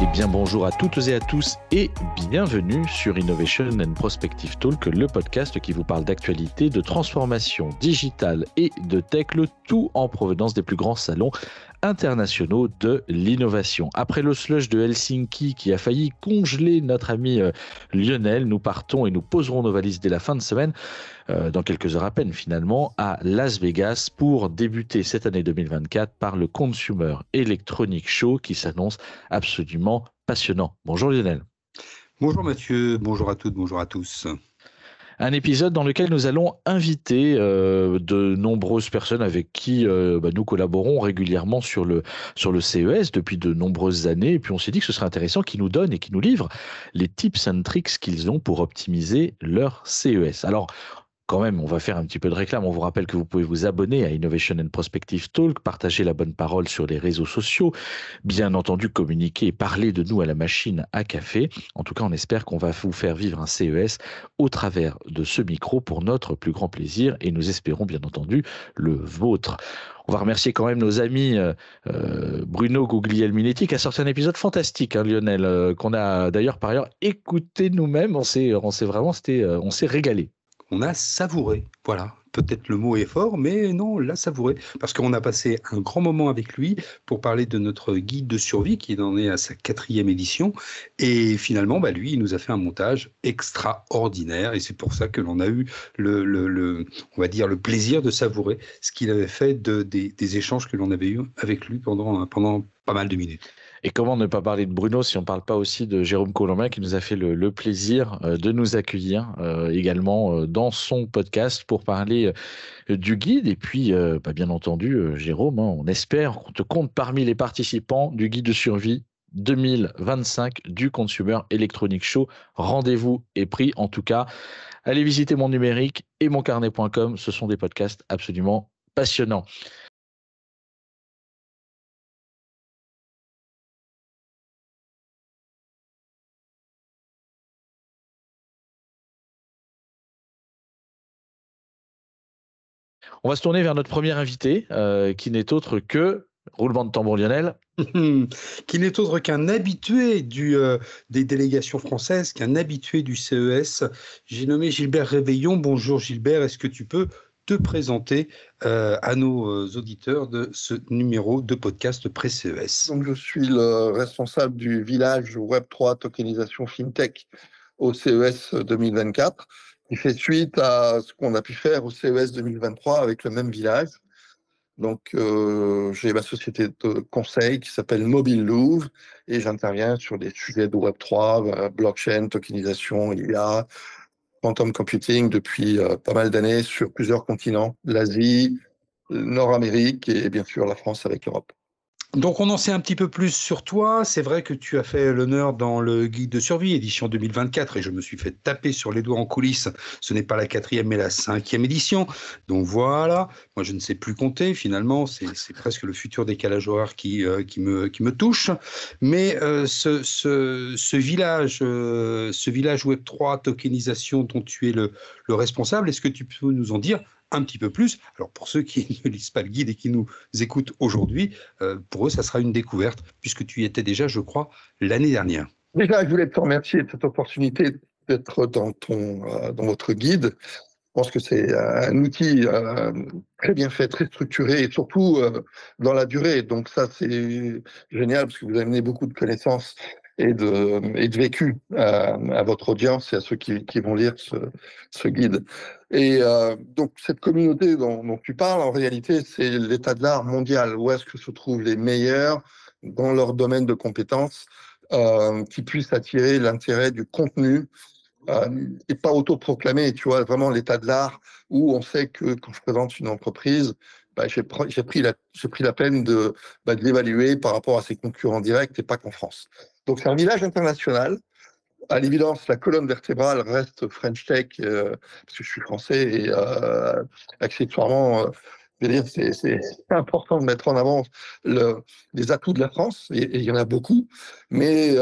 Eh bien bonjour à toutes et à tous et bienvenue sur Innovation and Prospective Talk, le podcast qui vous parle d'actualité, de transformation digitale et de tech, le tout en provenance des plus grands salons internationaux de l'innovation. Après le slush de Helsinki qui a failli congeler notre ami euh, Lionel, nous partons et nous poserons nos valises dès la fin de semaine, euh, dans quelques heures à peine finalement, à Las Vegas pour débuter cette année 2024 par le Consumer Electronic Show qui s'annonce absolument passionnant. Bonjour Lionel. Bonjour Mathieu, bonjour à toutes, bonjour à tous un épisode dans lequel nous allons inviter euh, de nombreuses personnes avec qui euh, bah, nous collaborons régulièrement sur le, sur le CES depuis de nombreuses années. Et puis on s'est dit que ce serait intéressant qu'ils nous donnent et qu'ils nous livrent les tips and tricks qu'ils ont pour optimiser leur CES. Alors, quand même, on va faire un petit peu de réclame. On vous rappelle que vous pouvez vous abonner à Innovation and Prospective Talk, partager la bonne parole sur les réseaux sociaux, bien entendu communiquer et parler de nous à la machine à café. En tout cas, on espère qu'on va vous faire vivre un CES au travers de ce micro pour notre plus grand plaisir et nous espérons bien entendu le vôtre. On va remercier quand même nos amis euh, euh Bruno Guglielminetti qui a sorti un épisode fantastique, hein, Lionel, euh, qu'on a d'ailleurs par ailleurs écouté nous-mêmes. On s'est, vraiment, c'était, euh, on s'est régalé on a savouré. Voilà, peut-être le mot est fort, mais non, on l'a savouré. Parce qu'on a passé un grand moment avec lui pour parler de notre guide de survie qui en est à sa quatrième édition. Et finalement, bah, lui, il nous a fait un montage extraordinaire. Et c'est pour ça que l'on a eu le, on va dire, le plaisir de savourer ce qu'il avait fait de, des, des échanges que l'on avait eu avec lui pendant, pendant pas mal de minutes. Et comment ne pas parler de Bruno si on ne parle pas aussi de Jérôme Colombin qui nous a fait le, plaisir euh, de nous accueillir euh, également euh, dans son podcast pour parler du guide. Et puis, bah, bien entendu, Jérôme, hein, on espère qu'on te compte parmi les participants du guide de survie 2025 du Consumer Electronic Show. Rendez-vous est pris. En tout cas, allez visiter mon numérique et moncarnet.com. Ce sont des podcasts absolument passionnants. On va se tourner vers notre premier invité, euh, qui n'est autre que roulement de tambour Lionel. qui n'est autre qu'un habitué du, euh, des délégations françaises, qu'un habitué du CES. J'ai nommé Gilbert Réveillon. Bonjour Gilbert, est-ce que tu peux te présenter euh, à nos auditeurs de ce numéro de podcast pré-CES Donc, Je suis le responsable du village Web3 tokenisation FinTech au CES 2024 qui fait suite à ce qu'on a pu faire au CES 2023 avec le même village. Donc, euh, j'ai ma société de conseil qui s'appelle Mobile Louvre et j'interviens sur des sujets de Web3, euh, blockchain, tokenisation, IA, quantum computing depuis euh, pas mal d'années sur plusieurs continents, l'Asie, Nord-Amérique et bien sûr la France avec l'Europe. Donc on en sait un petit peu plus sur toi. C'est vrai que tu as fait l'honneur dans le guide de survie édition 2024 et je me suis fait taper sur les doigts en coulisses. Ce n'est pas la quatrième mais la cinquième édition. Donc voilà, moi je ne sais plus compter finalement. C'est presque le futur décalage horaire qui, euh, me, touche. Mais euh, ce, ce, village, euh, ce village Web 3 tokenisation dont tu es le responsable, est-ce que tu peux nous en dire un petit peu plus. Alors pour ceux qui ne lisent pas le guide et qui nous écoutent aujourd'hui, euh, pour eux, ça sera une découverte, puisque tu y étais déjà, je crois, l'année dernière. Déjà, je voulais te remercier de cette opportunité d'être dans, ton, euh, dans votre guide. Je pense que c'est un outil euh, très bien fait, très structuré et surtout dans la durée. Donc ça, c'est génial parce que vous amenez beaucoup de connaissances et de, vécu à, votre audience et à ceux qui, vont lire ce, guide. Et euh, donc cette communauté dont, tu parles, en réalité, c'est l'état de l'art mondial. Où est-ce que se trouvent les meilleurs dans leur domaine de compétences euh, qui puissent attirer l'intérêt du contenu euh, et pas autoproclamer, tu vois, vraiment l'état de l'art où on sait que quand je présente une entreprise, bah, j'ai pris, la, pris la peine bah, de l'évaluer par rapport à ses concurrents directs et pas qu'en France. Donc c'est un village international. À l'évidence, la colonne vertébrale reste French Tech, euh, parce que je suis français et euh, accessoirement, euh, c'est important de mettre en avant le, les atouts de la France, et, il y en a beaucoup, mais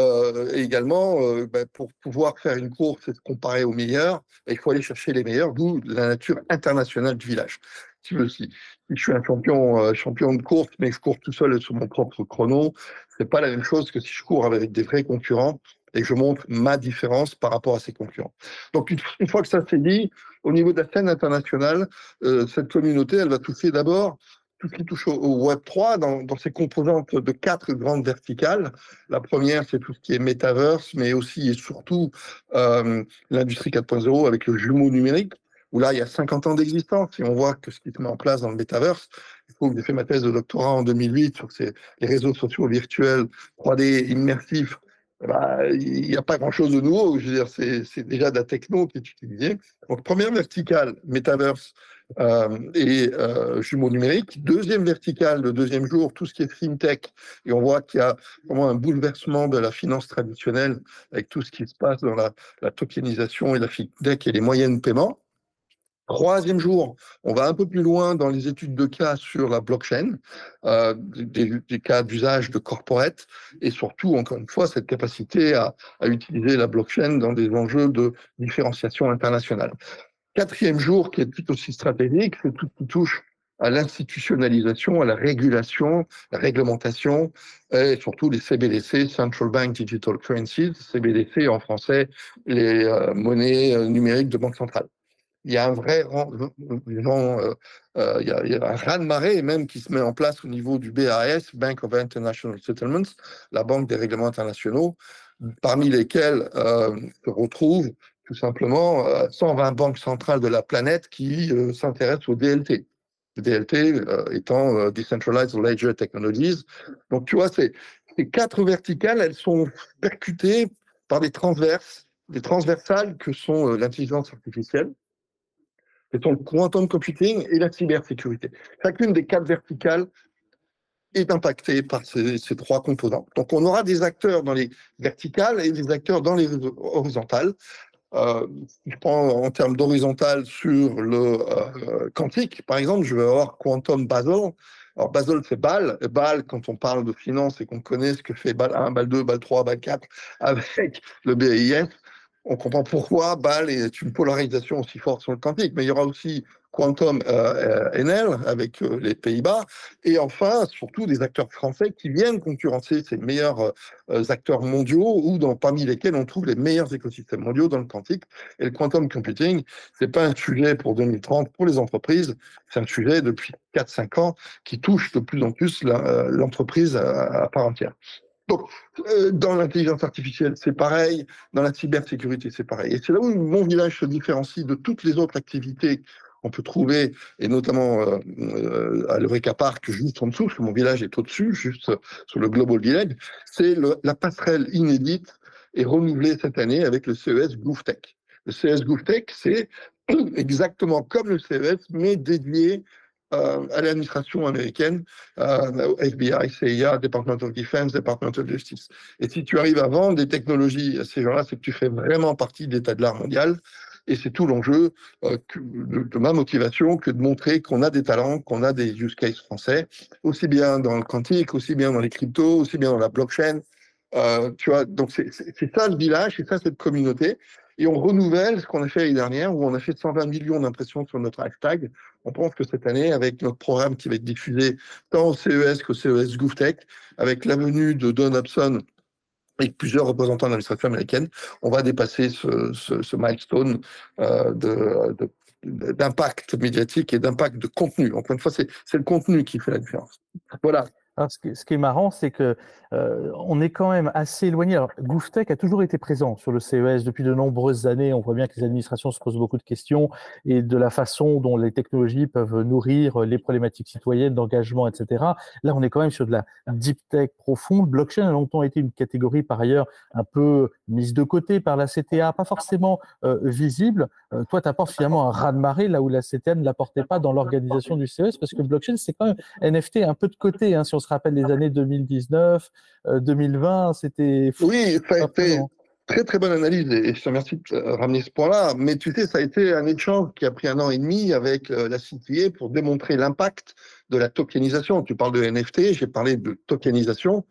également, bah, pour pouvoir faire une course et se comparer aux meilleurs, bah, il faut aller chercher les meilleurs, d'où la nature internationale du village Si, je suis un champion, euh, champion de course, mais je cours tout seul sur mon propre chrono, c'est pas la même chose que si je cours avec des vrais concurrents et que je montre ma différence par rapport à ces concurrents. Donc, une, fois que ça s'est dit, au niveau de la scène internationale, euh, cette communauté, elle va toucher d'abord tout ce qui touche au, Web 3 dans, dans, ses composantes de quatre grandes verticales. La première, c'est tout ce qui est metaverse, mais aussi et surtout euh, l'industrie 4.0 avec le jumeau numérique, où là, il y a 50 ans d'existence. Et on voit que ce qui se met en place dans le metaverse, il faut que j'ai fait ma thèse de doctorat en 2008 sur ces, les réseaux sociaux virtuels 3D immersifs bah, il n'y a pas grand-chose de nouveau. Je veux dire, c'est déjà de la techno qui est utilisée. Donc, première verticale, Metaverse euh, et euh, jumeaux numériques. Deuxième verticale, le deuxième jour, tout ce qui est FinTech. Et on voit qu'il y a vraiment un bouleversement de la finance traditionnelle avec tout ce qui se passe dans la, la tokenisation et la FinTech et les moyens de paiement. Troisième jour, on va un peu plus loin dans les études de cas sur la blockchain, euh, des, cas d'usage de corporate, et surtout, encore une fois, cette capacité à, à, utiliser la blockchain dans des enjeux de différenciation internationale. Quatrième jour, qui est tout aussi stratégique, c'est tout ce qui touche à l'institutionnalisation, à la régulation, la réglementation, et surtout les CBDC, Central Bank Digital Currencies, CBDC en français, les euh, monnaies euh, numériques de banque centrale il y a un vrai euh, euh, il, y a, un raz-de-marée même qui se met en place au niveau du BAS, Bank of International Settlements, la Banque des règlements internationaux, parmi lesquels euh, se retrouvent tout simplement 120 banques centrales de la planète qui s'intéressent au DLT. Le DLT étant Decentralized Ledger Technologies. Donc tu vois, ces quatre verticales, elles sont percutées par des transverses, des transversales que sont l'intelligence artificielle, c'est le quantum computing et la cybersécurité. Chacune des quatre verticales est impactée par ces, trois composants. Donc, on aura des acteurs dans les verticales et des acteurs dans les horizontales. Euh, je prends en termes d'horizontal sur le euh, quantique, par exemple, je vais avoir Quantum Basel. Alors, Basel, c'est BAL. BAL, quand on parle de finance et qu'on connaît ce que fait BAL 1, BAL 2, BAL 3, BAL 4 avec le BIS, on comprend pourquoi BAL est une polarisation aussi forte sur le quantique, mais il y aura aussi Quantum euh, euh NL avec euh, les Pays-Bas, et enfin, surtout des acteurs français qui viennent concurrencer ces meilleurs euh, acteurs mondiaux, ou dans, parmi lesquels on trouve les meilleurs écosystèmes mondiaux dans le quantique. Et le quantum computing, c'est pas un sujet pour 2030 pour les entreprises, c'est un sujet depuis 4-5 ans qui touche de plus en plus l'entreprise à part entière. Donc, euh, dans l'intelligence artificielle, c'est pareil. Dans la cybersécurité, c'est pareil. Et c'est là où mon village se différencie de toutes les autres activités qu'on peut trouver, et notamment euh, euh, à l'Eureka Park, juste en dessous, parce que mon village est au-dessus, juste sur le Global Village. C'est la passerelle inédite et renouvelée cette année avec le CES GoofTech. Le CES GoofTech, c'est exactement comme le CES, mais dédié euh, à l'administration américaine, euh, FBI, CIA, Department of Defense, Department of Justice. Et si tu arrives à vendre des technologies à ces gens-là, c'est que tu fais vraiment partie de l'état de l'art mondial. Et c'est tout l'enjeu euh, de, ma motivation que de montrer qu'on a des talents, qu'on a des use cases français, aussi bien dans le quantique, aussi bien dans les cryptos, aussi bien dans la blockchain. Euh, tu vois, donc c'est ça le village, c'est ça cette communauté. Et on renouvelle ce qu'on a fait l'année dernière, où on a fait 120 millions d'impressions sur notre hashtag. On pense que cette année, avec notre programme qui va être diffusé tant au CES qu'au CES GoofTech, avec la venue de Don Hobson et plusieurs représentants de l'administration américaine, on va dépasser ce, ce, milestone euh, d'impact médiatique et d'impact de contenu. Encore une fois, c'est le contenu qui fait la différence. Voilà. Alors, ce, qui, ce, qui, est marrant, c'est que euh, on est quand même assez éloigné. Alors, GoofTech a toujours été présent sur le CES depuis de nombreuses années. On voit bien que les administrations se posent beaucoup de questions et de la façon dont les technologies peuvent nourrir les problématiques citoyennes, d'engagement, etc. Là, on est quand même sur de la deep tech profonde. Blockchain a longtemps été une catégorie, par ailleurs, un peu mise de côté par la CTA, pas forcément euh, visible. Euh, toi, tu apportes finalement un ras-de-marée là où la CTA ne l'apportait pas dans l'organisation du CES parce que blockchain, c'est quand même NFT un peu de côté. Hein, si on se rappelle les années 2019, 2020, euh, c'était. Oui, ça a été très très bonne analyse et je te remercie de ramener ce point-là. Mais tu sais, ça a été un échange qui a pris un an et demi avec euh, la CTA pour démontrer l'impact de la tokenisation. Tu parles de NFT, j'ai parlé de tokenisation.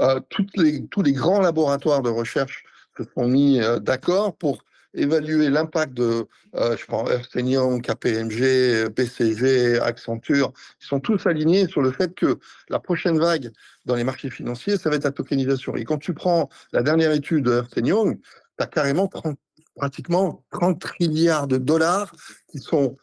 Euh, toutes les, tous les grands laboratoires de recherche se sont mis d'accord pour évaluer l'impact de, euh, je prends Young, KPMG, BCG, Accenture, ils sont tous alignés sur le fait que la prochaine vague dans les marchés financiers, ça va être la tokenisation. Et quand tu prends la dernière étude de Young, tu as carrément pratiquement 30 trilliards de dollars qui sont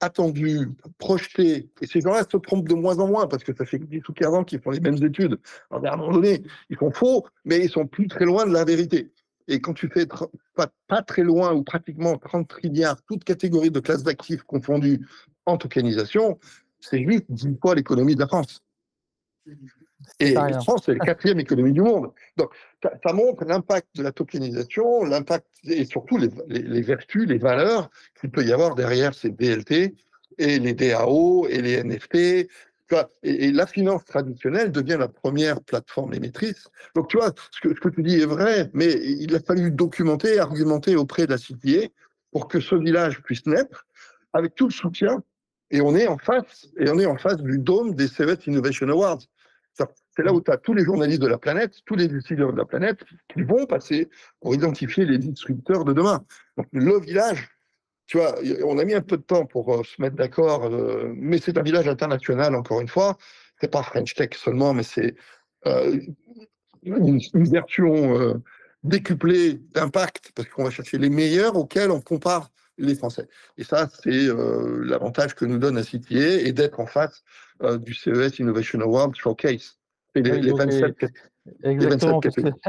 attendus, projetés, et ces gens-là se trompent de moins en moins, parce que ça fait 10 ou 15 ans qu'ils font les mêmes études. Alors, à un moment donné, ils sont faux, mais ils sont plus très loin de la vérité. Et quand tu fais pas, pas, très loin ou pratiquement 30 trilliards, toutes catégories de classes d'actifs confondues en tokenisation, c'est juste 10 fois l'économie de la France. Et la France, c'est la quatrième économie du monde. Donc, ça, montre l'impact de la tokenisation, l'impact et surtout les, les, vertus, les valeurs qu'il peut y avoir derrière ces DLT et les DAO et les NFT. Et, la finance traditionnelle devient la première plateforme émettrice. Donc, tu vois, ce que, tu dis est vrai, mais il a fallu documenter, argumenter auprès de la CTA pour que ce village puisse naître avec tout le soutien. Et on est en face, et on est en face du dôme des CES Innovation Awards. C'est là où tu as tous les journalistes de la planète, tous les décideurs de la planète qui vont passer pour identifier les disrupteurs de demain. Donc, le village, tu vois, on a mis un peu de temps pour euh, se mettre d'accord, euh, mais c'est un village international, encore une fois. C'est pas French Tech seulement, mais c'est euh, une, version décuplée d'impact, parce qu'on va chercher les meilleurs auxquels on compare les Français. Et ça, c'est l'avantage que nous donne CTA et d'être en face du CES Innovation Award Showcase. Et les, les 27 Exactement,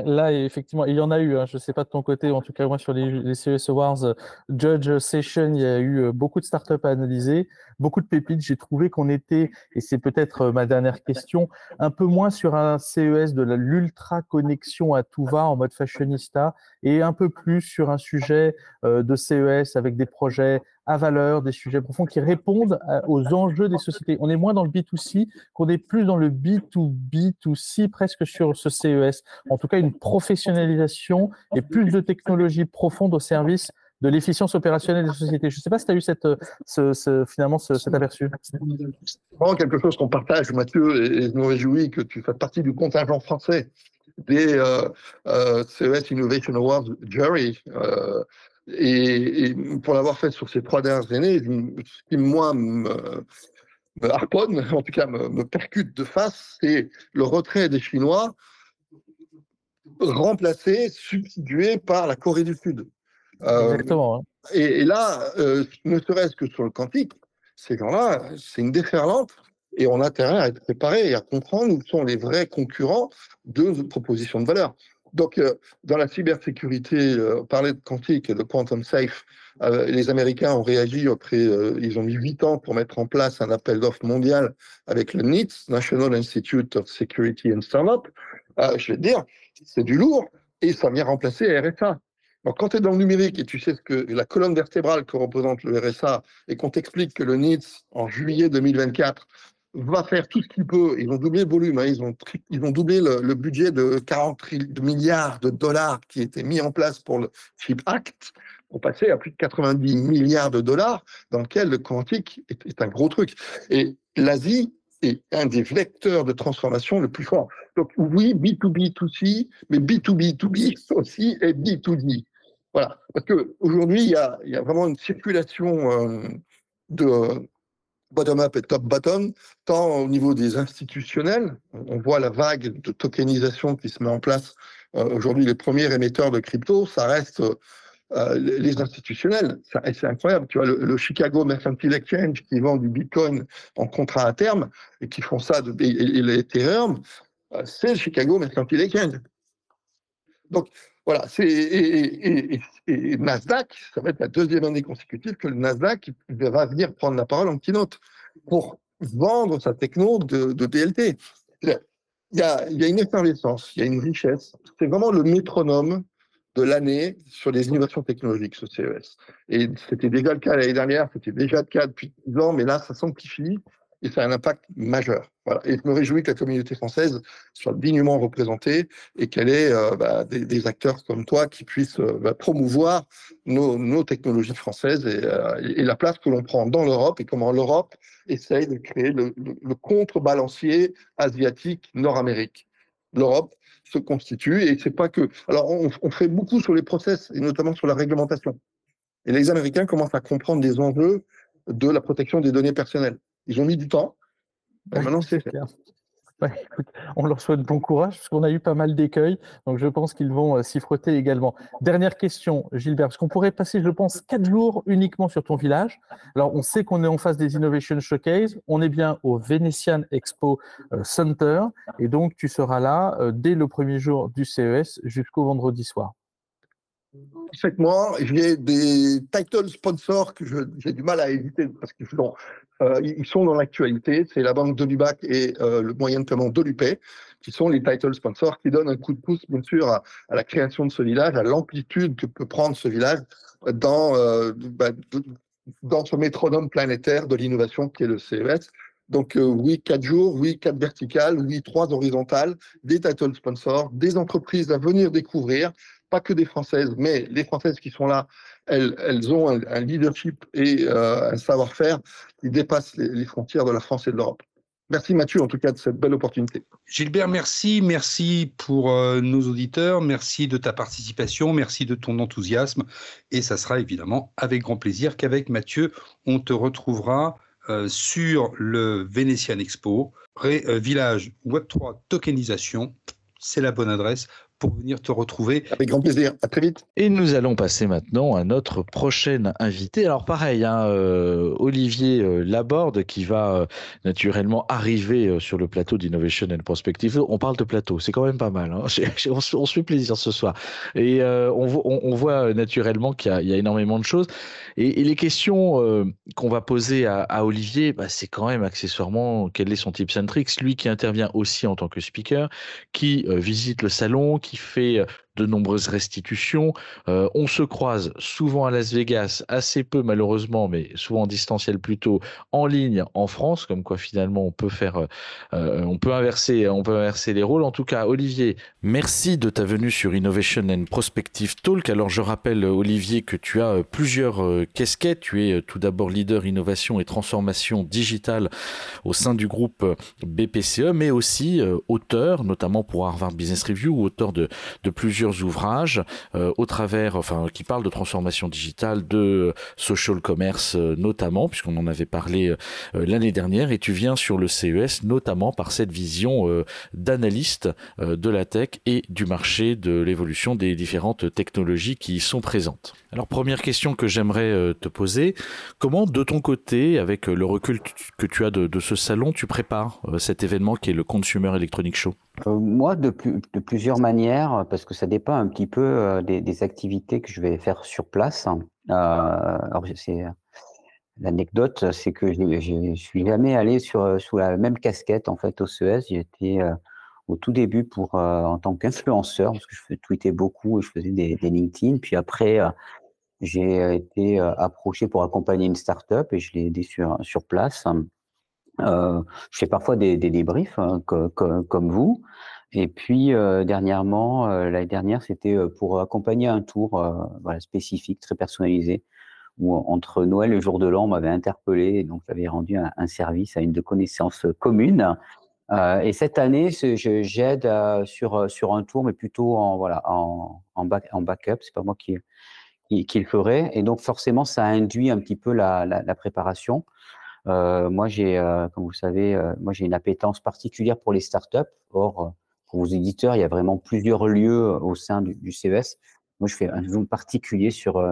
là, effectivement, il y en a eu, hein, je ne sais pas de ton côté, en tout cas, moi, sur les, les CES Awards, euh, Judge Session, il y a eu euh, beaucoup de startups à analyser, beaucoup de pépites. J'ai trouvé qu'on était, et c'est peut-être euh, ma dernière question, un peu moins sur un CES de l'ultra connexion à tout va en mode fashionista et un peu plus sur un sujet de CES avec des projets à valeur, des sujets profonds qui répondent aux enjeux des sociétés. On est moins dans le B2C qu'on est plus dans le B2B2C, presque sur ce CES. En tout cas, une professionnalisation et plus de technologies profondes au service de l'efficience opérationnelle des sociétés. Je ne sais pas si tu as eu ce, finalement cet aperçu. C'est vraiment quelque chose qu'on partage, Mathieu, et je me réjouis que tu fasses partie du contingent français des euh, euh, CES Innovation Awards Jury. Euh, et, pour l'avoir fait sur ces trois dernières années, ce qui, moi, me, harponne, en tout cas me, me percute de face, c'est le retrait des Chinois remplacé, substitué par la Corée du Sud. Euh, Exactement. Et, là, euh, ne serait-ce que sur le quantique, ces gens-là, c'est une déferlante et on a intérêt à être préparé et à comprendre où sont les vrais concurrents de notre proposition de valeur. Donc, euh, dans la cybersécurité, on parlait de quantique et de quantum safe. les Américains ont réagi après, ils ont mis huit ans pour mettre en place un appel d'offres mondial avec le NIST, National Institute of Security and Startup. je vais te dire, c'est du lourd et ça vient remplacer RSA. Quand tu es dans le numérique et tu sais ce que la colonne vertébrale que représente le RSA et qu'on t'explique que le NITS, en juillet 2024, va faire tout ce qu'il peut, ils ont doublé le volume, hein, ils, ont ils ont doublé le, budget de 40 milliards de dollars qui était mis en place pour le CHIP Act, pour passer à plus de 90 milliards de dollars, dans lequel le quantique est, est un gros truc. Et l'Asie est un des vecteurs de transformation le plus fort. Donc oui, B2B2C, mais B2B2B aussi et B2D. Voilà, parce qu'aujourd'hui, il, y a, il y a vraiment une circulation euh, de bottom-up et top-bottom, tant au niveau des institutionnels, on voit la vague de tokenisation qui se met en place. Euh, aujourd'hui, les premiers émetteurs de crypto, ça reste euh, les institutionnels. C'est incroyable. Tu vois, le, Chicago Mercantile Exchange qui vend du Bitcoin en contrat à terme et qui font ça, de, et, l'Ethereum, euh, c'est le Chicago Mercantile Exchange. Donc, voilà. c'est et, Nasdaq, ça va être la deuxième année consécutive que le Nasdaq va venir prendre la parole en keynote pour vendre sa techno de, de DLT. Il y a une effervescence, il y a une richesse. C'est vraiment le métronome de l'année sur les innovations technologiques, ce CES. Et c'était déjà le cas l'année dernière, c'était déjà le cas depuis 10 ans, mais là, ça s'amplifie et ça a un impact majeur. Voilà. Et je me réjouis que la communauté française soit dignement représentée et qu'elle ait euh, bah, des, acteurs comme toi qui puissent euh, bah, promouvoir nos, technologies françaises euh, et, la place que l'on prend dans l'Europe et comment l'Europe essaye de créer le, le contrebalancier asiatique nord-amérique. L'Europe se constitue et c'est pas que. Alors, on, fait beaucoup sur les process et notamment sur la réglementation. Et les Américains commencent à comprendre des enjeux de la protection des données personnelles. Ils ont mis du temps. maintenant, c'est fait on leur souhaite bon courage parce qu'on a eu pas mal d'écueils, donc je pense qu'ils vont euh, s'y frotter également. Dernière question, Gilbert, parce qu'on pourrait passer, je pense, quatre jours uniquement sur ton village? Alors, on sait qu'on est en face des Innovation Showcase, on est bien au Venetian Expo euh, Center, et donc tu seras là euh, dès le premier jour du CES jusqu'au vendredi soir. Parfaitement. J'ai des title sponsors que j'ai du mal à éviter parce qu'ils sont, euh, sont dans l'actualité. C'est la banque Dolubac et euh, le moyen de paiement Dolupay qui sont les title sponsors qui donnent un coup de pouce, bien sûr, à, la création de ce village, à l'amplitude que peut prendre ce village dans, euh, bah, dans ce métronome planétaire de l'innovation qui est le CES. Donc oui, quatre jours, oui, quatre verticales, oui, trois horizontales, des title sponsors, des entreprises à venir découvrir, pas que des Françaises, mais les Françaises qui sont là, elles, ont un, leadership et euh, un savoir-faire qui dépasse les, frontières de la France et de l'Europe. Merci Mathieu, en tout cas, de cette belle opportunité. Gilbert, merci. Merci pour euh, nos auditeurs. Merci de ta participation. Merci de ton enthousiasme. Et ça sera évidemment avec grand plaisir qu'avec Mathieu, on te retrouvera euh, sur le Venetian Expo, Village Web3 Tokenisation. C'est la bonne adresse pour venir te retrouver. Avec grand plaisir. À très vite. Et nous allons passer maintenant à notre prochaine invité. Alors pareil, hein, euh, Olivier euh, Laborde qui va euh, naturellement arriver sur le plateau d'Innovation and Prospective. On parle de plateau, c'est quand même pas mal. Hein. on, se fait plaisir ce soir. Et on, voit naturellement qu'il y, a énormément de choses. Et, les questions qu'on va poser à, Olivier, bah, c'est quand même accessoirement quel est son type Centrix, lui qui intervient aussi en tant que speaker, qui visite le salon, qui fait de nombreuses restitutions. Euh, on se croise souvent à Las Vegas, assez peu malheureusement, mais souvent en distanciel plutôt, en ligne en France, comme quoi finalement on peut faire, euh, euh, on peut inverser, on peut inverser les rôles. En tout cas, Olivier, merci de ta venue sur Innovation and Prospective Talk. Alors je rappelle Olivier que tu as plusieurs casquettes. Tu es tout d'abord leader innovation et transformation digitale au sein du groupe BPCE, mais aussi auteur, notamment pour Harvard Business Review, auteur de plusieurs ouvrages euh, au travers, enfin, qui parlent de transformation digitale, de social commerce euh, notamment, puisqu'on en avait parlé euh, l'année dernière, et tu viens sur le CES notamment par cette vision d'analyste de la tech et du marché de l'évolution des différentes technologies qui y sont présentes. Alors première question que j'aimerais te poser, comment de ton côté, avec le recul que tu as de, ce salon, tu prépares cet événement qui est le Consumer Electronic Show? Euh, moi, de, plusieurs manières, parce que ça dépend un petit peu euh, des, activités que je vais faire sur place. Euh, alors, c'est l'anecdote, c'est que je suis jamais allé sur sous la même casquette en fait au CES. J'étais au tout début pour en tant qu'influenceur parce que je tweetais beaucoup et je faisais des, LinkedIn. Puis après, j'ai été approché pour accompagner une startup et je l'ai aidé sur sur place. Euh, je fais parfois des, des débriefs hein, comme vous. Et puis euh, dernièrement, euh, l'année dernière, c'était pour accompagner un tour spécifique, très personnalisé, où entre Noël et le jour de l'an, on m'avait interpellé, et donc j'avais rendu un, service à une de connaissances communes. Euh, et cette année, j'aide sur sur un tour, mais plutôt en voilà en, en, back, en backup. C'est pas moi qui, qui, le ferai. Et donc forcément, ça induit un petit peu la, la, préparation. Euh, moi, j'ai, euh, comme vous savez, euh, moi j'ai une appétence particulière pour les startups. Or, pour vos éditeurs, il y a vraiment plusieurs lieux au sein du, du CES. Moi, je fais un zoom particulier sur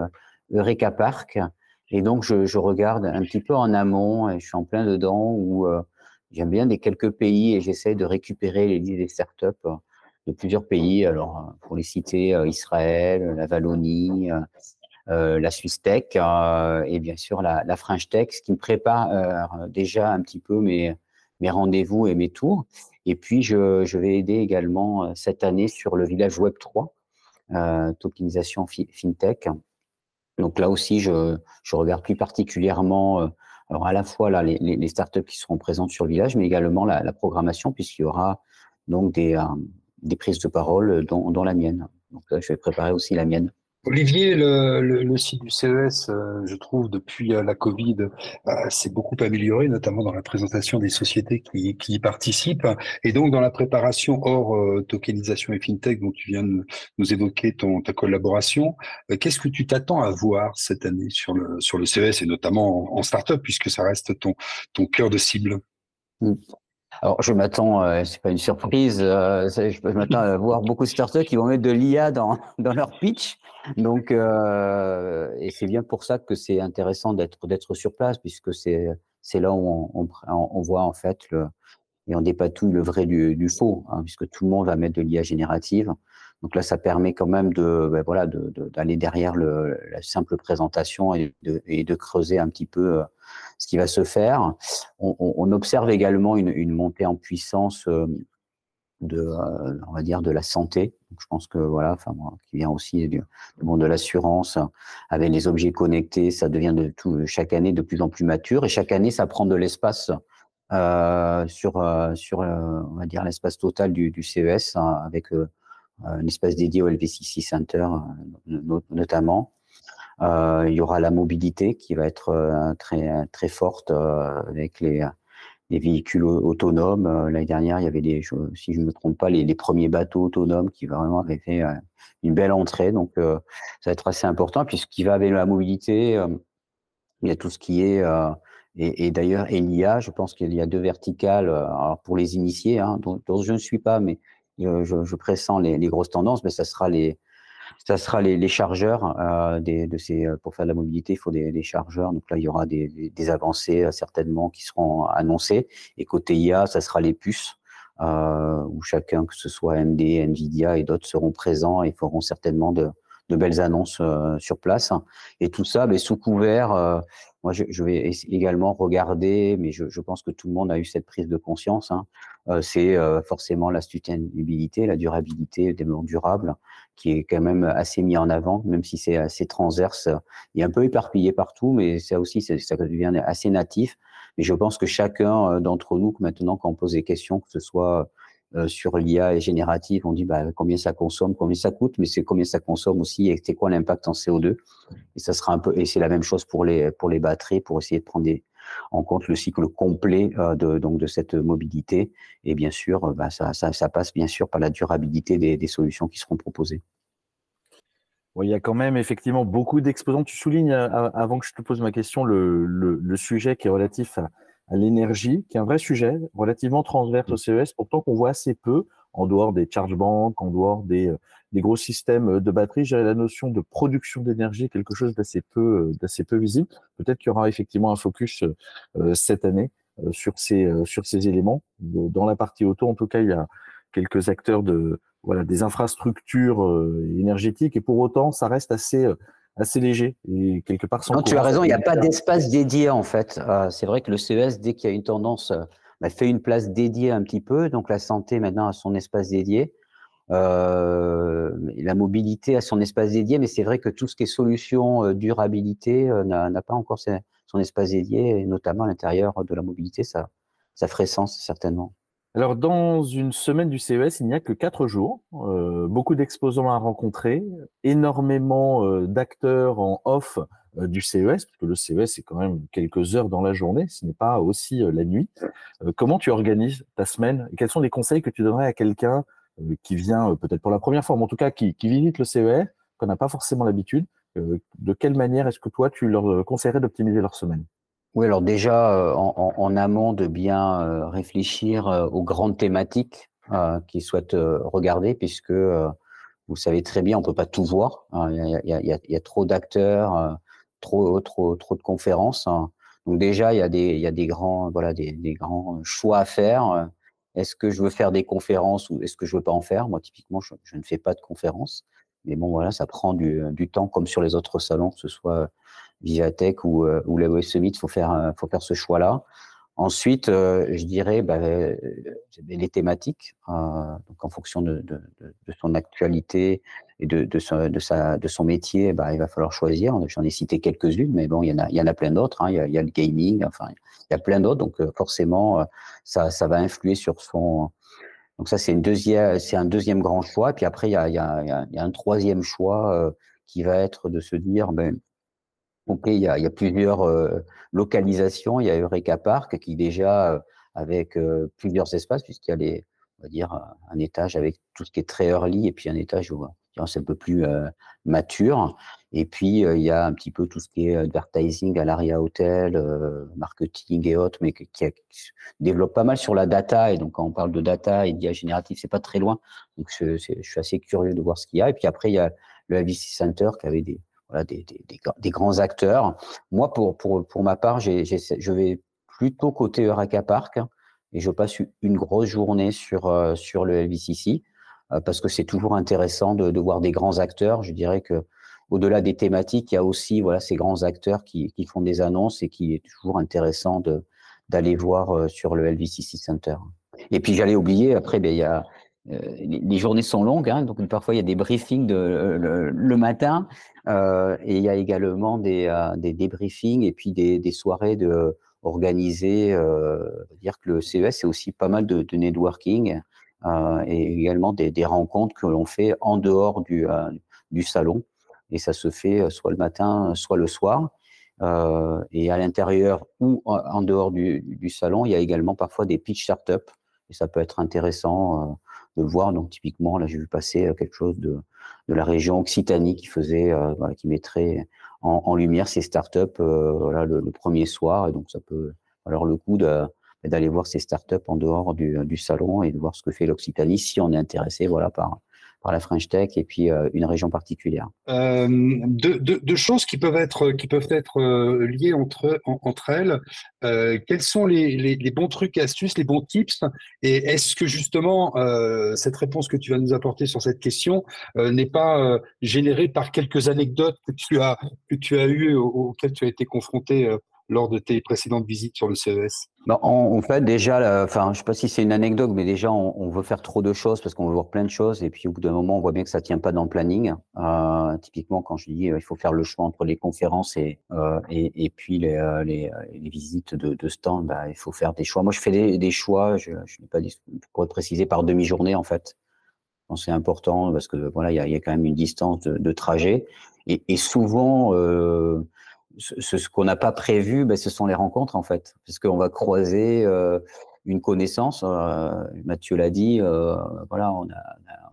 Eureka Park. Et donc, je, regarde un petit peu en amont je suis en plein dedans où j'aime bien des quelques pays et j'essaie de récupérer les listes des startups de plusieurs pays. Alors, pour les citer, Israël, la Wallonie, euh, la Suisse Tech euh, et bien sûr la, la, Tech, ce qui me prépare euh, déjà un petit peu mes, rendez-vous et mes tours. Et puis, je, vais aider également cette année sur le village Web 3, euh, tokenisation fintech. Donc là aussi, je regarde plus particulièrement, alors à la fois là, les, startups qui seront présentes sur le village, mais également la, programmation, puisqu'il y aura donc des, des prises de parole dans, dans la mienne. Donc là, je vais préparer aussi la mienne. Olivier, le, site du CES, euh, je trouve, depuis euh, la Covid, euh, s'est beaucoup amélioré, notamment dans la présentation des sociétés qui, y participent. Et donc, dans la préparation hors tokenisation et fintech, dont tu viens de nous évoquer ta collaboration, qu'est-ce que tu t'attends à voir cette année sur le, sur le CES et notamment en, start-up, puisque ça reste ton, ton cœur de cible? Mmh. Alors, je m'attends, c'est pas une surprise, je m'attends à voir beaucoup de startups qui vont mettre de l'IA dans, dans leur pitch. Donc, euh, et c'est bien pour ça que c'est intéressant d'être d'être sur place, puisque c'est c'est là où on, on, on, voit en fait le, et on dépatouille le vrai du, du faux, hein, puisque tout le monde va mettre de l'IA générative. Donc là, ça permet quand même de, ben voilà, d'aller de, derrière le, la simple présentation et de, et de, creuser un petit peu euh, ce qui va se faire. On, on observe également une, une, montée en puissance euh, de, euh, on va dire, de la santé. Je pense que voilà, enfin qui vient aussi du, monde de l'assurance, avec les objets connectés, ça devient de tout, chaque année de plus en plus mature et chaque année ça prend de l'espace euh, sur sur on va dire l'espace total du, CES hein, avec euh, un espace dédié au LVCC Center euh, notamment. Euh, il y aura la mobilité qui va être très très forte avec les les véhicules autonomes. L'année dernière, il y avait des, si je ne me trompe pas, les, premiers bateaux autonomes qui vraiment avaient fait une belle entrée. Donc, ça va être assez important. Puis, ce qui va avec la mobilité, il y a tout ce qui est, et, et d'ailleurs, l'IA, je pense qu'il y a deux verticales alors pour les initiés, hein, dont, je ne suis pas, mais je, je pressens les, les, grosses tendances, mais ça sera les, ça sera les, les chargeurs euh, des, de ces, pour faire de la mobilité, il faut des, des, chargeurs. Donc là, il y aura des, des avancées euh, certainement qui seront annoncées. Et côté IA, ça sera les puces, euh, où chacun, que ce soit AMD, Nvidia et d'autres, seront présents et feront certainement de, de belles annonces euh, sur place. Et tout ça, mais sous couvert, euh, moi, je, vais également regarder, mais je, je, pense que tout le monde a eu cette prise de conscience. Hein. Euh, c'est forcément la sustainabilité, la durabilité, le développement durable, qui est quand même assez mis en avant, même si c'est assez transverse et un peu éparpillé partout, mais ça aussi, ça devient assez natif. Mais je pense que chacun d'entre nous, maintenant, quand on pose des questions, que ce soit euh, sur l'IA et générative, on dit bah, combien ça consomme, combien ça coûte, mais c'est combien ça consomme aussi et c'est quoi l'impact en CO2. Et ça sera un peu, et c'est la même chose pour les pour les batteries, pour essayer de prendre en compte le cycle complet euh, de donc de cette mobilité. Et bien sûr, euh, bah, ça, ça, ça, passe bien sûr par la durabilité des, des solutions qui seront proposées. il y a quand même effectivement beaucoup d'exposants. Tu soulignes, avant que je te pose ma question, le, le, le sujet qui est relatif à, à l'énergie, qui est un vrai sujet relativement transverse au CES, pourtant qu'on voit assez peu en dehors des charge banks, en dehors des, euh, des gros systèmes de batterie. J'ai la notion de production d'énergie, quelque chose d'assez peu, euh, d'assez peu visible. Peut-être qu'il y aura effectivement un focus euh, cette année sur ces, sur ces éléments. Dans la partie auto, en tout cas, il y a quelques acteurs de, voilà, des infrastructures énergétiques et pour autant, ça reste assez assez léger et quelque part sans. Non, tu as raison, il n'y a pas d'espace dédié en fait. Euh, c'est vrai que le CES, dès qu'il y a une tendance, euh, bah, fait une place dédiée un petit peu. Donc la santé maintenant a son espace dédié. Euh, la mobilité a son espace dédié, mais c'est vrai que tout ce qui est solution euh, durabilité euh, n'a pas encore son espace dédié, et notamment à l'intérieur de la mobilité, ça, ferait sens certainement. Alors, dans une semaine du CES, il n'y a que quatre jours, beaucoup d'exposants à rencontrer, énormément d'acteurs en off du CES, parce que le CES, c'est quand même quelques heures dans la journée, ce n'est pas aussi la nuit. Comment tu organises ta semaine Quels sont les conseils que tu donnerais à quelqu'un qui vient peut-être pour la première fois, mais en tout cas qui, visite le CES, qu'on n'a pas forcément l'habitude De quelle manière est-ce que toi, tu leur conseillerais d'optimiser leur semaine? Oui, alors déjà, euh, en, amont, de bien euh, réfléchir euh, aux grandes thématiques qu'ils souhaitent regarder, puisque vous savez très bien, on peut pas tout voir. Il y, a, trop d'acteurs, trop, trop, trop de conférences. Hein. Donc déjà, il y a y a des grands, voilà, des grands choix à faire. Est-ce que je veux faire des conférences ou est-ce que je veux pas en faire? Moi, typiquement, je, ne fais pas de conférences. Mais bon, voilà, ça prend du, du temps, comme sur les autres salons, que ce soit Vivatech ou, euh, ou Summit, il faut faire, euh, faut faire ce choix-là. Ensuite, euh, je dirais bah, les thématiques, donc en fonction de, son actualité et de, son, métier, bah, il va falloir choisir. J'en ai cité quelques-unes, mais bon, il y en a, plein d'autres. Hein. Il, y a le gaming, enfin, il y a plein d'autres. Donc forcément, ça, va influer sur son. Donc ça, c'est un deuxième grand choix. Et puis après, il y a, un troisième choix qui va être de se dire, ben, ok, il y a, plusieurs localisations. Il y a Eureka Park qui déjà avec plusieurs espaces, puisqu'il y a les, on va dire, un étage avec tout ce qui est très early et puis un étage où un peu plus mature. Et puis, il y a un petit peu tout ce qui est advertising à l'ARIA Hotel, marketing et autres, mais qui, développe pas mal sur la data. Et donc, quand on parle de data et d'IA générative, c'est pas très loin. Donc, je, suis assez curieux de voir ce qu'il y a. Et puis après, il y a le LVC Center qui avait des, des, grands acteurs. Moi, pour, pour, pour ma part, je vais plutôt côté Eureka Park et je passe une grosse journée sur, sur le LVCC parce que c'est toujours intéressant de, de, voir des grands acteurs. Je dirais que au-delà des thématiques, il y a aussi voilà, ces grands acteurs qui, font des annonces et qui est toujours intéressant d'aller voir euh, sur le LVCC Center. Et puis j'allais oublier, après, ben, il y a, euh, les, journées sont longues, hein, donc parfois il y a des briefings de, le, matin, euh, et il y a également des, euh, des débriefings et puis des, des soirées de, organisées. Euh, dire que le CES, c'est aussi pas mal de, de networking et également des, rencontres que l'on fait en dehors du, du salon et ça se fait euh, soit le matin, soit le soir. Euh, et à l'intérieur ou en dehors du, salon, il y a également parfois des pitch startup et ça peut être intéressant euh, de voir. Donc typiquement, là j'ai vu passer quelque chose de, de la région Occitanie qui faisait, voilà, qui mettrait en, lumière ces startups voilà, le, le, premier soir. Et donc ça peut alors le coup d'aller voir ces startups en dehors du, du, salon et de voir ce que fait l'Occitanie si on est intéressé voilà par la French Tech et puis euh, une région particulière. Euh, deux, choses qui peuvent être, qui peuvent être euh, liées entre, entre elles. quels sont les, bons trucs, astuces, les bons tips? Et est-ce que justement cette réponse que tu vas nous apporter sur cette question n'est pas générée par quelques anecdotes que tu as, que tu as eues, auxquelles tu as été confronté lors de tes précédentes visites sur le CES bah, en, fait, déjà, enfin, je sais pas si c'est une anecdote, mais déjà, on, veut faire trop de choses parce qu'on veut voir plein de choses, et puis au bout d'un moment, on voit bien que ça tient pas dans le planning. Euh, typiquement, quand je dis, euh, il faut faire le choix entre les conférences et euh, et, puis les, euh, les, visites de, de stand, bah, il faut faire des choix. Moi, je fais des, choix, je, je n'ai pas dit, par demi-journée en fait. C'est important parce que voilà, il y a, quand même une distance de, trajet, et, souvent. Ce, ce qu'on n'a pas prévu, ben, ce sont les rencontres en fait, parce qu'on va croiser euh, une connaissance. Euh, Mathieu l'a dit, euh, voilà, on,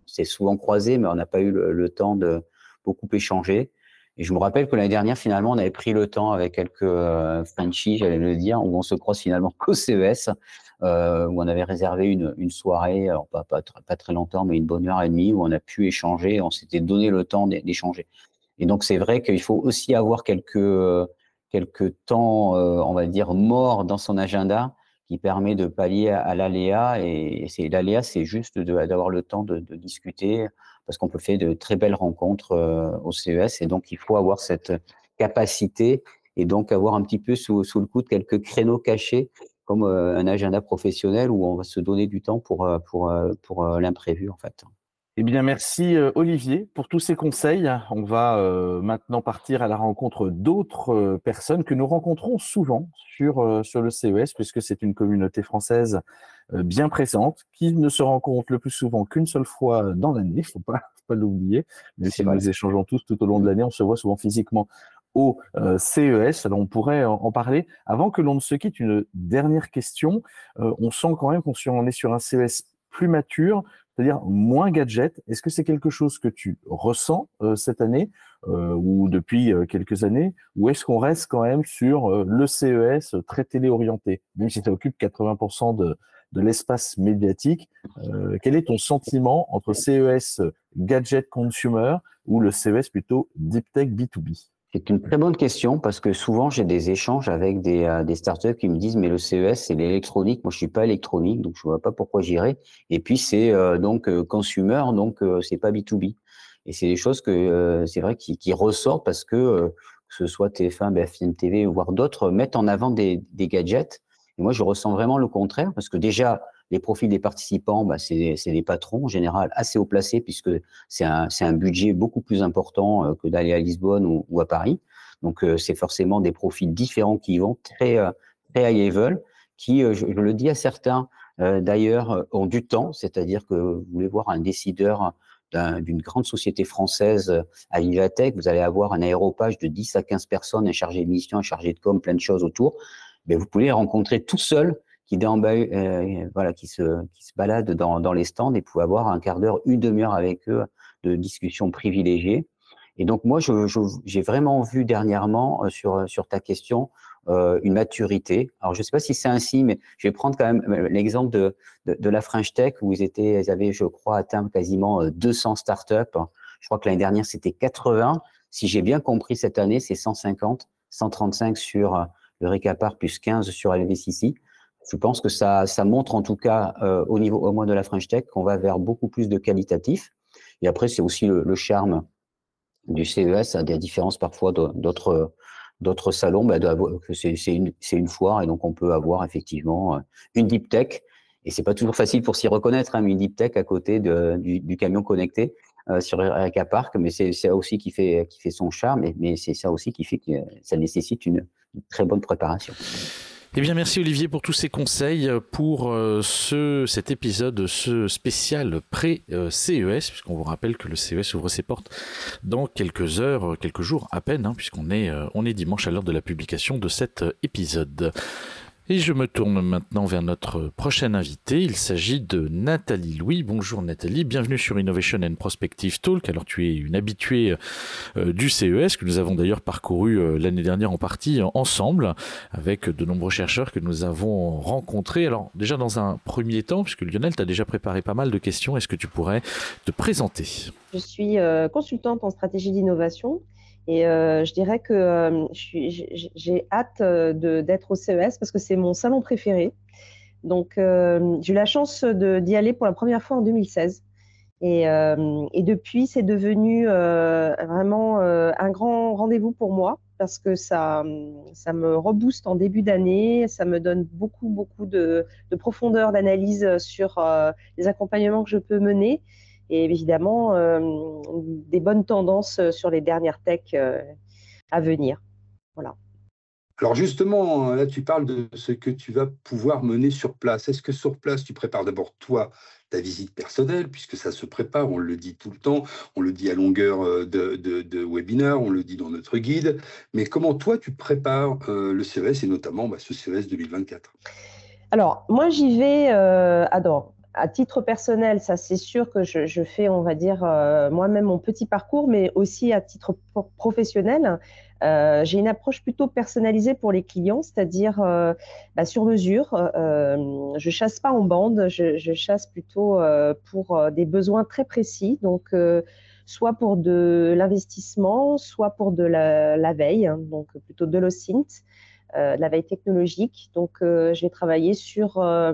on s'est souvent croisé, mais on n'a pas eu le, temps de beaucoup échanger. Et je me rappelle que l'année dernière, finalement, on avait pris le temps avec quelques euh, Frenchies, j'allais le dire, où on se croise finalement qu'au CES, euh, où on avait réservé une, une soirée, alors pas, pas, pas, très longtemps, mais une bonne heure et demie, où on a pu échanger, on s'était donné le temps d'échanger. Et donc, c'est vrai qu'il faut aussi avoir quelques, quelques temps, euh, on va dire, morts dans son agenda qui permet de pallier à, l'aléa. Et, l'aléa, c'est juste d'avoir le temps de, discuter parce qu'on peut faire de très belles rencontres euh, au CES. Et donc, il faut avoir cette capacité et donc avoir un petit peu sous, sous le coude quelques créneaux cachés comme euh, un agenda professionnel où on va se donner du temps pour, pour, pour l'imprévu, en fait. Eh bien, merci euh, Olivier pour tous ces conseils. On va euh, maintenant partir à la rencontre d'autres euh, personnes que nous rencontrons souvent sur, sur le CES, puisque c'est une communauté française bien présente, qui ne se rencontre le plus souvent qu'une seule fois dans l'année, il faut pas, faut pas l'oublier, mais si nous échangeons tous tout au long de l'année, on se voit souvent physiquement au CES. Alors on pourrait en, parler. Avant que l'on ne se quitte, une dernière question. on sent quand même qu'on est sur un CES plus mature, c'est-à-dire moins gadget. Est-ce que c'est quelque chose que tu ressens euh, cette année euh, ou depuis euh, quelques années, ou est-ce qu'on reste quand même sur le CES très téléorienté, même si ça occupe 80% de, de l'espace médiatique Quel est ton sentiment entre CES gadget consumer ou le CES plutôt deep tech B2B c'est une très bonne question parce que souvent j'ai des échanges avec des, euh, startups qui me disent mais le CES c'est l'électronique, moi je suis pas électronique donc je vois pas pourquoi j'irai. Et puis c'est euh, donc euh, consumer donc c'est pas B2B. Et c'est des choses que c'est vrai qui, qui, ressortent parce que que ce soit TF1, BFM TV voire d'autres mettent en avant des, des gadgets. Et moi je ressens vraiment le contraire parce que déjà les profils des participants, bah, c'est des patrons en général assez haut placés puisque c'est un, un, budget beaucoup plus important euh, que d'aller à Lisbonne ou, à Paris. Donc euh, c'est forcément des profils différents qui vont très euh, très high level, qui, je, le dis à certains d'ailleurs, ont du temps, c'est-à-dire que vous voulez voir un décideur d'une grande société française à Vivatech, vous allez avoir un aéropage de 10 à 15 personnes, un chargé de mission, un chargé de com, plein de choses autour. Mais vous pouvez les rencontrer tout seul qui euh, voilà, qui se, qui se baladent dans, dans les stands et pouvez avoir un quart d'heure, une demi-heure avec eux de discussion privilégiée. Et donc moi, j'ai je, vraiment vu dernièrement euh, sur, sur ta question euh, une maturité. Alors je ne sais pas si c'est ainsi, mais je vais prendre quand même euh, l'exemple de, de, de, la French Tech où ils, étaient, ils avaient, je crois, atteint quasiment 200 startups. Je crois que l'année dernière, c'était 80. Si j'ai bien compris, cette année, c'est 150, 135 sur le Récapar plus 15 sur LVCC. Je pense que ça, montre en tout cas euh, au niveau au moins de la French Tech qu'on va vers beaucoup plus de qualitatif. Et après, c'est aussi le, charme du CES, à des différences parfois d'autres salons, bah, c'est une, foire et donc on peut avoir effectivement euh, une deep tech. Et c'est pas toujours facile pour s'y reconnaître, hein, une deep tech à côté du, camion connecté euh, sur Erika Park, mais c'est ça aussi qui fait, qui fait son charme, mais, mais c'est ça aussi qui fait que ça nécessite une très bonne préparation. Eh bien, merci Olivier pour tous ces conseils pour euh, ce, cet épisode, ce spécial pré-CES, puisqu'on vous rappelle que le CES ouvre ses portes dans quelques heures, quelques jours à peine, hein, puisqu'on est, euh, on est dimanche à l'heure de la publication de cet épisode. Et je me tourne maintenant vers notre prochaine invité. Il s'agit de Nathalie Louis. Bonjour Nathalie, bienvenue sur Innovation and Prospective Talk. Alors tu es une habituée euh, du CES que nous avons d'ailleurs parcouru euh, l'année dernière en partie ensemble avec de nombreux chercheurs que nous avons rencontrés. Alors déjà dans un premier temps, puisque Lionel t'a déjà préparé pas mal de questions, est-ce que tu pourrais te présenter? Je suis euh, consultante en stratégie d'innovation et euh, je dirais que euh, j'ai hâte euh, d'être au CES parce que c'est mon salon préféré. Donc, j'ai eu la chance d'y aller pour la première fois en 2016. Et, depuis, c'est devenu vraiment un grand rendez-vous pour moi parce que ça, me rebooste en début d'année, ça me donne beaucoup, beaucoup de profondeur d'analyse sur les accompagnements que je peux mener et évidemment euh, des bonnes tendances sur les dernières techs euh, à venir. Voilà. Alors justement, là tu parles de ce que tu vas pouvoir mener sur place. Est-ce que sur place, tu prépares d'abord toi ta visite personnelle, puisque ça se prépare, on le dit tout le temps, on le dit à longueur euh, de, de, webinaire, on le dit dans notre guide, mais comment toi tu prépares le CES et notamment bah, ce CES 2024 alors, moi, j'y vais euh, à titre personnel, ça c'est sûr que je, fais, on va dire, euh, moi-même mon petit parcours, mais aussi à titre professionnel, euh, j'ai une approche plutôt personnalisée pour les clients, c'est-à-dire euh, bah, sur mesure. je chasse pas en bande, je, chasse plutôt pour des besoins très précis, donc soit pour de l'investissement, soit pour de la, veille, hein, donc plutôt de l'OSINT. Euh, la veille technologique. Donc, euh, je vais travailler sur euh,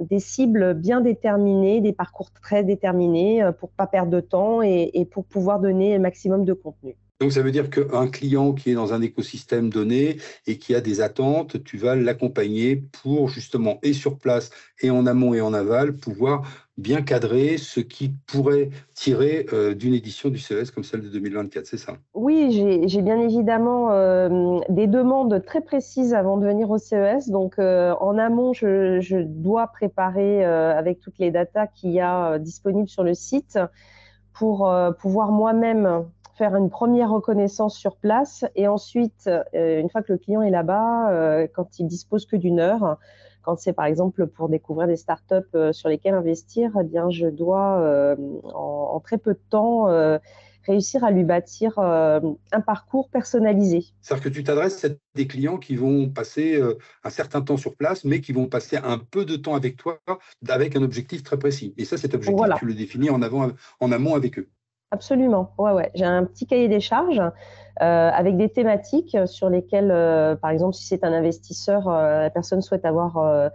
des cibles bien déterminées, des parcours très déterminés pour pas perdre de temps et pour pouvoir donner un maximum de contenu. Donc ça veut dire qu'un client qui est dans un écosystème donné et qui a des attentes, tu vas l'accompagner pour justement, et sur place, et en amont et en aval, pouvoir bien cadrer ce qui pourrait tirer euh, d'une édition du CES comme celle de 2024, c'est ça? Oui, j'ai bien évidemment euh, des demandes très précises avant de venir au CES. Donc euh, en amont, je, je dois préparer avec toutes les datas qu'il y a disponibles sur le site pour pouvoir moi-même faire une première reconnaissance sur place et ensuite, euh, une fois que le client est là-bas, euh, quand il dispose que d'une heure, quand c'est par exemple pour découvrir des startups euh, sur lesquelles investir, eh bien, je dois en, très peu de temps réussir à lui bâtir un parcours personnalisé. C'est-à-dire que tu t'adresses à des clients qui vont passer un certain temps sur place, mais qui vont passer un peu de temps avec toi, avec un objectif très précis. Et ça, cet objectif, tu le définis en, avant, en amont avec eux. Absolument. Ouais, ouais. J'ai un petit cahier des charges euh, avec des thématiques sur lesquelles, euh, par exemple, si c'est un investisseur, euh, la personne souhaite avoir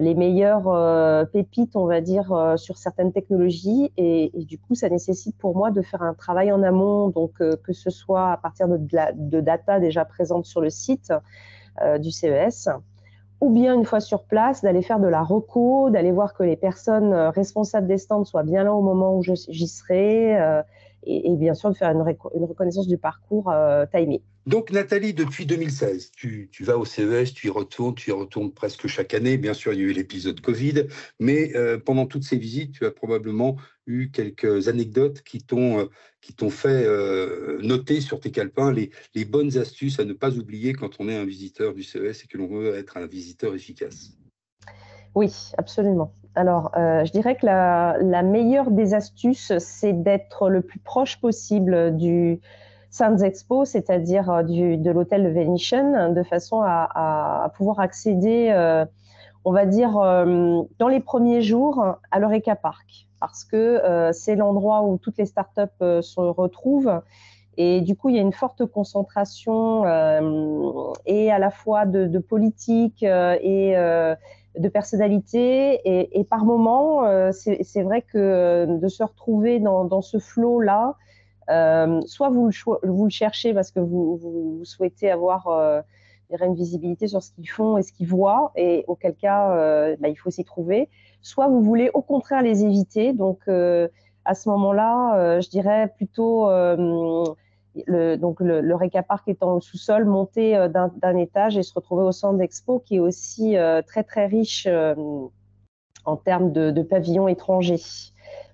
les meilleures pépites, on va dire, sur certaines technologies. Et, du coup, ça nécessite pour moi de faire un travail en amont, donc que ce soit à partir de, de, data déjà présente sur le site du CES ou bien une fois sur place, d'aller faire de la reco, d'aller voir que les personnes euh, responsables des stands soient bien là au moment où j'y serai, euh, et, bien sûr de faire une, reconnaissance du parcours euh, timé. Donc Nathalie, depuis 2016, tu, vas au CES, tu y retournes, tu y retournes presque chaque année. Bien sûr, il y a eu l'épisode Covid, mais euh, pendant toutes ces visites, tu as probablement eu quelques anecdotes qui t'ont euh, qui t'ont fait euh, noter sur tes calepins les, bonnes astuces à ne pas oublier quand on est un visiteur du CES et que l'on veut être un visiteur efficace. Oui, absolument. Alors, je dirais que la meilleure des astuces, c'est d'être le plus proche possible du, Sands Expo, c'est-à-dire euh, de l'hôtel Venetian, de façon à, pouvoir accéder, euh, on va dire, euh, dans les premiers jours à l'Eureka Park, parce que c'est l'endroit où toutes les startups se retrouvent. Et du coup, il y a une forte concentration et à la fois de, politique et de personnalité. Et, par moment, c'est vrai que de se retrouver dans, dans ce flot-là, euh, soit vous le, cherchez parce que vous, souhaitez avoir euh, une visibilité sur ce qu'ils font et ce qu'ils voient, et auquel cas euh, bah, il faut s'y trouver. Soit vous voulez au contraire les éviter. Donc à ce moment-là, je dirais plutôt le, donc le, le étant au sous-sol, monter d'un étage et se retrouver au centre d'expo qui est aussi très très riche en termes de pavillons étrangers.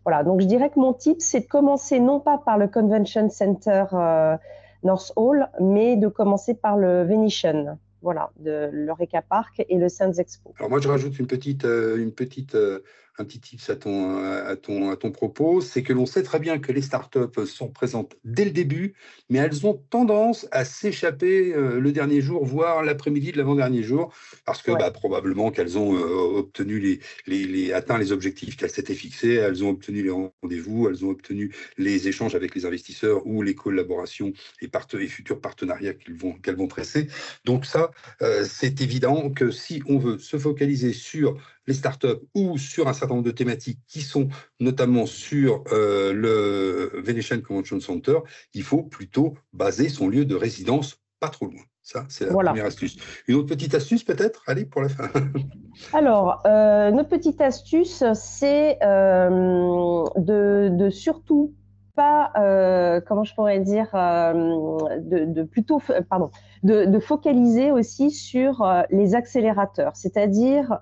Voilà, donc je dirais que mon tip, c'est de commencer non pas par le Convention Center euh, North Hall, mais de commencer par le Venetian, voilà, de l'Eureka Park et le Sands Expo. Alors moi, je rajoute une petite, euh, une petite euh, un petit tips à ton, à ton, à ton propos, c'est que l'on sait très bien que les startups sont présentes dès le début, mais elles ont tendance à s'échapper euh, le dernier jour, voire l'après-midi de l'avant-dernier jour, parce que bah, probablement qu'elles ont euh, obtenu les, les, atteint les objectifs qu'elles s'étaient fixés, elles ont obtenu les rendez-vous, elles ont obtenu les échanges avec les investisseurs ou les collaborations et, et futurs partenariats qu'elles vont, qu'elles vont tresser. Donc ça, euh, c'est évident que si on veut se focaliser sur les startups ou sur un certain nombre de thématiques qui sont notamment sur euh, le Venetian Convention Center, il faut plutôt baser son lieu de résidence pas trop loin. Ça, c'est la première astuce. Une autre petite astuce, peut-être Allez, pour la fin? Alors, euh, notre petite astuce, c'est euh, de, de, surtout pas, euh, comment je pourrais dire, euh, de, plutôt, pardon, de, focaliser aussi sur euh, les accélérateurs, c'est-à-dire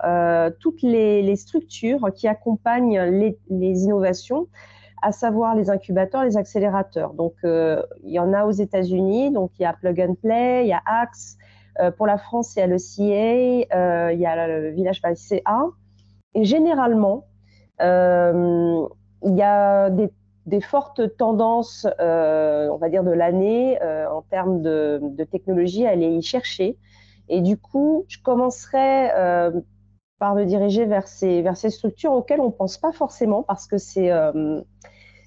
toutes les, structures qui accompagnent les, innovations, à savoir les incubateurs, les accélérateurs. Donc, il y en a aux États-Unis, donc il y a Plug and Play, il y a Axe. pour la France, il y a le CA, il y a le Village by CA. Et généralement, il y a des des fortes tendances, euh, on va dire, de l'année euh, en termes de, technologie à aller y chercher. Et du coup, je commencerai euh, par me diriger vers ces, structures auxquelles on ne pense pas forcément parce que c'est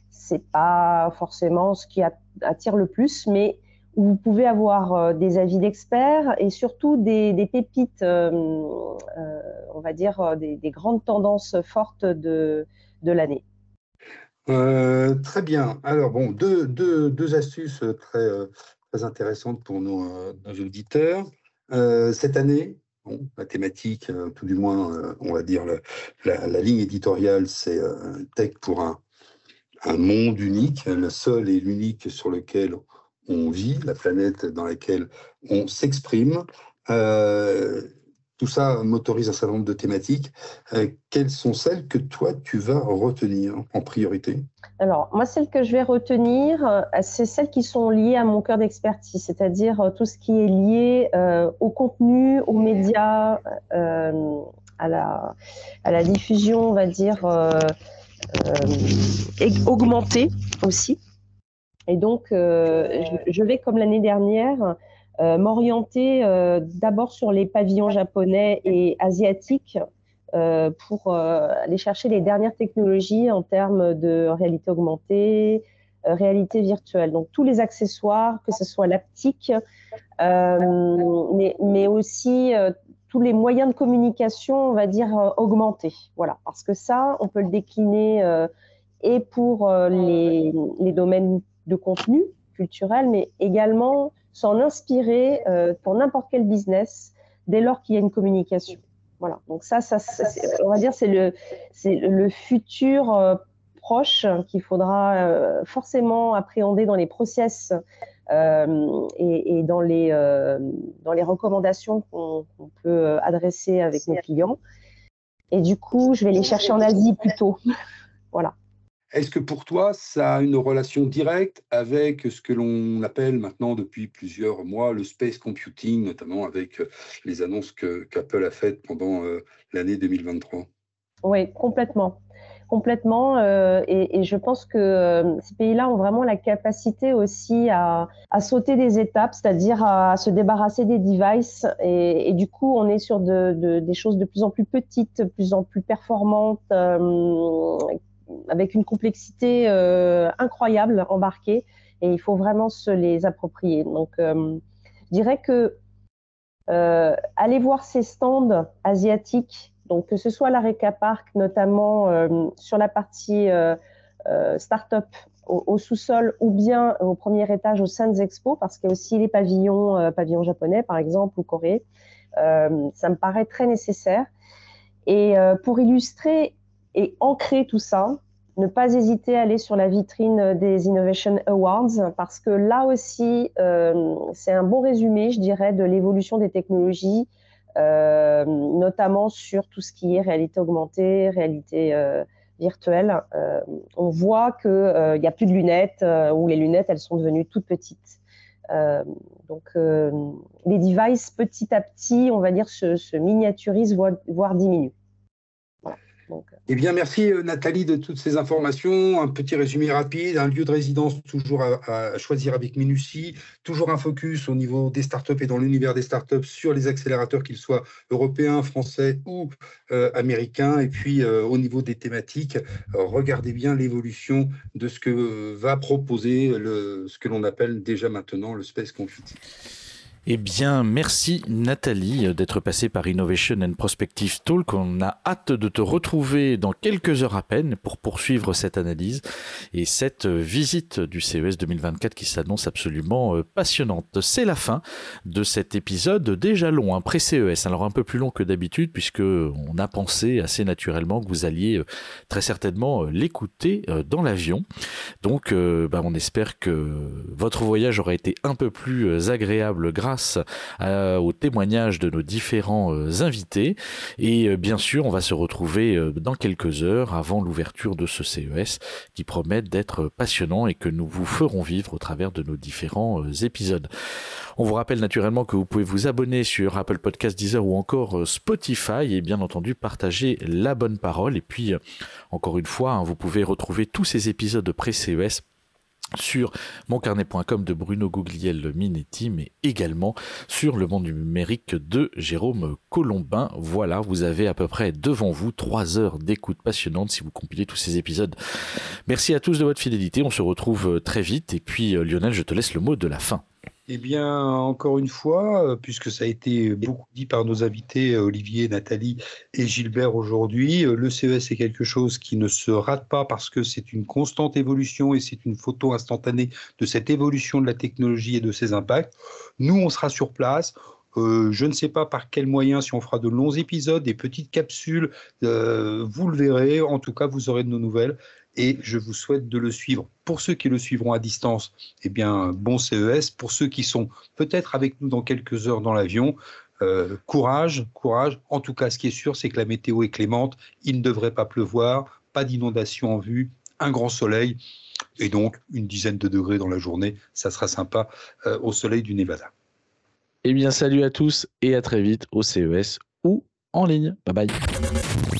c'est pas forcément ce qui attire le plus, mais où vous pouvez avoir des avis d'experts et surtout des, pépites, on va dire, des, des, grandes tendances fortes de l'année. Euh, très bien. Alors, bon, deux, deux, astuces très, euh, très intéressantes pour nos, euh, auditeurs. cette année, la thématique, tout du moins, on va dire, la, la, ligne éditoriale, c'est Tech pour un, un monde unique, le seul et l'unique sur lequel on vit, la planète dans laquelle on s'exprime. Tout ça motorise un certain nombre de thématiques. Euh, quelles sont celles que toi, tu vas retenir en priorité? Alors, moi, celles que je vais retenir, euh, c'est celles qui sont liées à mon cœur d'expertise, c'est-à-dire euh, tout ce qui est lié au contenu, aux médias, à la diffusion, on va dire, augmentée aussi. Et donc, je vais, comme l'année dernière, euh, m'orienter euh, d'abord sur les pavillons japonais et asiatiques euh, pour aller chercher les dernières technologies en termes de réalité augmentée, réalité virtuelle. Donc tous les accessoires, que ce soit l'aptique, mais, mais, aussi tous les moyens de communication, on va dire, augmentés. Voilà, parce que ça, on peut le décliner et pour les, les, domaines de contenu culturel, mais également s'en inspirer euh, pour n'importe quel business dès lors qu'il y a une communication. Voilà. Donc ça, on va dire, c'est le, le futur euh, proche qu'il faudra euh, forcément appréhender dans les process et, dans les recommandations qu'on peut adresser avec nos clients. Et du coup, je vais les chercher en Asie plutôt. voilà. Est-ce que pour toi, ça a une relation directe avec ce que l'on appelle maintenant depuis plusieurs mois le space computing, notamment avec euh, les annonces qu'Apple a faites pendant euh, l'année 2023 Oui, complètement. Complètement. Euh, et, je pense que ces pays-là ont vraiment la capacité aussi à, sauter des étapes, c'est-à-dire à, se débarrasser des devices. Et, du coup, on est sur des choses de plus en plus petites, de plus en plus performantes avec une complexité euh, incroyable embarquée et il faut vraiment se les approprier. Donc, euh, je dirais que euh, aller voir ces stands asiatiques, donc que ce soit l'Areca Park, notamment sur la partie start-up au, sous-sol ou bien au premier étage au Sands Expo, parce qu'il y a aussi les pavillons, pavillons japonais par exemple ou Corée. ça me paraît très nécessaire. Et pour illustrer et ancrer tout ça, ne pas hésiter à aller sur la vitrine des Innovation Awards parce que là aussi, euh, c'est un bon résumé, je dirais, de l'évolution des technologies, euh, notamment sur tout ce qui est réalité augmentée, réalité euh, virtuelle. on voit qu'il n'y a plus de lunettes ou les lunettes, elles sont devenues toutes petites. donc, les devices, petit à petit, on va dire, se, se miniaturisent, voire diminuent. Euh. Eh bien, merci euh, Nathalie de toutes ces informations. Un petit résumé rapide, un lieu de résidence toujours à, choisir avec minutie, toujours un focus au niveau des startups et dans l'univers des startups sur les accélérateurs, qu'ils soient européens, français ou euh, américains. Et puis, au niveau des thématiques, regardez bien l'évolution de ce que va proposer ce que l'on appelle déjà maintenant le Space Computing. Eh bien, merci Nathalie euh, d'être passée par Innovation and Prospective Talk. On a hâte de te retrouver dans quelques heures à peine pour poursuivre cette analyse et cette euh, visite du CES 2024 qui s'annonce absolument euh, passionnante. C'est la fin de cet épisode déjà long, un pré-CES, alors un peu plus long que d'habitude puisque on a pensé assez naturellement que vous alliez très certainement l'écouter dans l'avion. Donc, bah, on espère que votre voyage aura été un peu plus agréable grâce grâce euh, au témoignage de nos différents euh, invités. Et euh, bien sûr, on va se retrouver dans quelques heures avant l'ouverture de ce CES qui promet d'être passionnant et que nous vous ferons vivre au travers de nos différents épisodes. On vous rappelle naturellement que vous pouvez vous abonner sur Apple Podcast, Deezer ou encore Spotify et bien entendu partager la bonne parole. Et puis, encore une fois, hein, vous pouvez retrouver tous ces épisodes pré-CES sur moncarnet.com de Bruno Gugliel Minetti, mais également sur le monde numérique de Jérôme Colombin. Voilà, vous avez à peu près devant vous trois heures d'écoute passionnante si vous compilez tous ces épisodes. Merci à tous de votre fidélité, on se retrouve très vite, et puis euh, Lionel, je te laisse le mot de la fin. Eh bien, encore une fois, euh, puisque ça a été beaucoup dit par nos invités, euh, Olivier, Nathalie et Gilbert aujourd'hui, euh, le CES est quelque chose qui ne se rate pas parce que c'est une constante évolution et c'est une photo instantanée de cette évolution de la technologie et de ses impacts. Nous, on sera sur place. je ne sais pas par quels moyens, si on fera de longs épisodes, des petites capsules, vous le verrez. En tout cas, vous aurez de nos nouvelles et je vous souhaite de le suivre. Pour ceux qui le suivront à distance, eh bien, bon CES. Pour ceux qui sont peut-être avec nous dans quelques heures dans l'avion, euh, courage, courage. En tout cas, ce qui est sûr, c'est que la météo est clémente. Il ne devrait pas pleuvoir, pas d'inondation en vue, un grand soleil et donc une dizaine de degrés dans la journée. Ça sera sympa euh, au soleil du Nevada. Eh bien, salut à tous et à très vite au CES ou en ligne. Bye bye.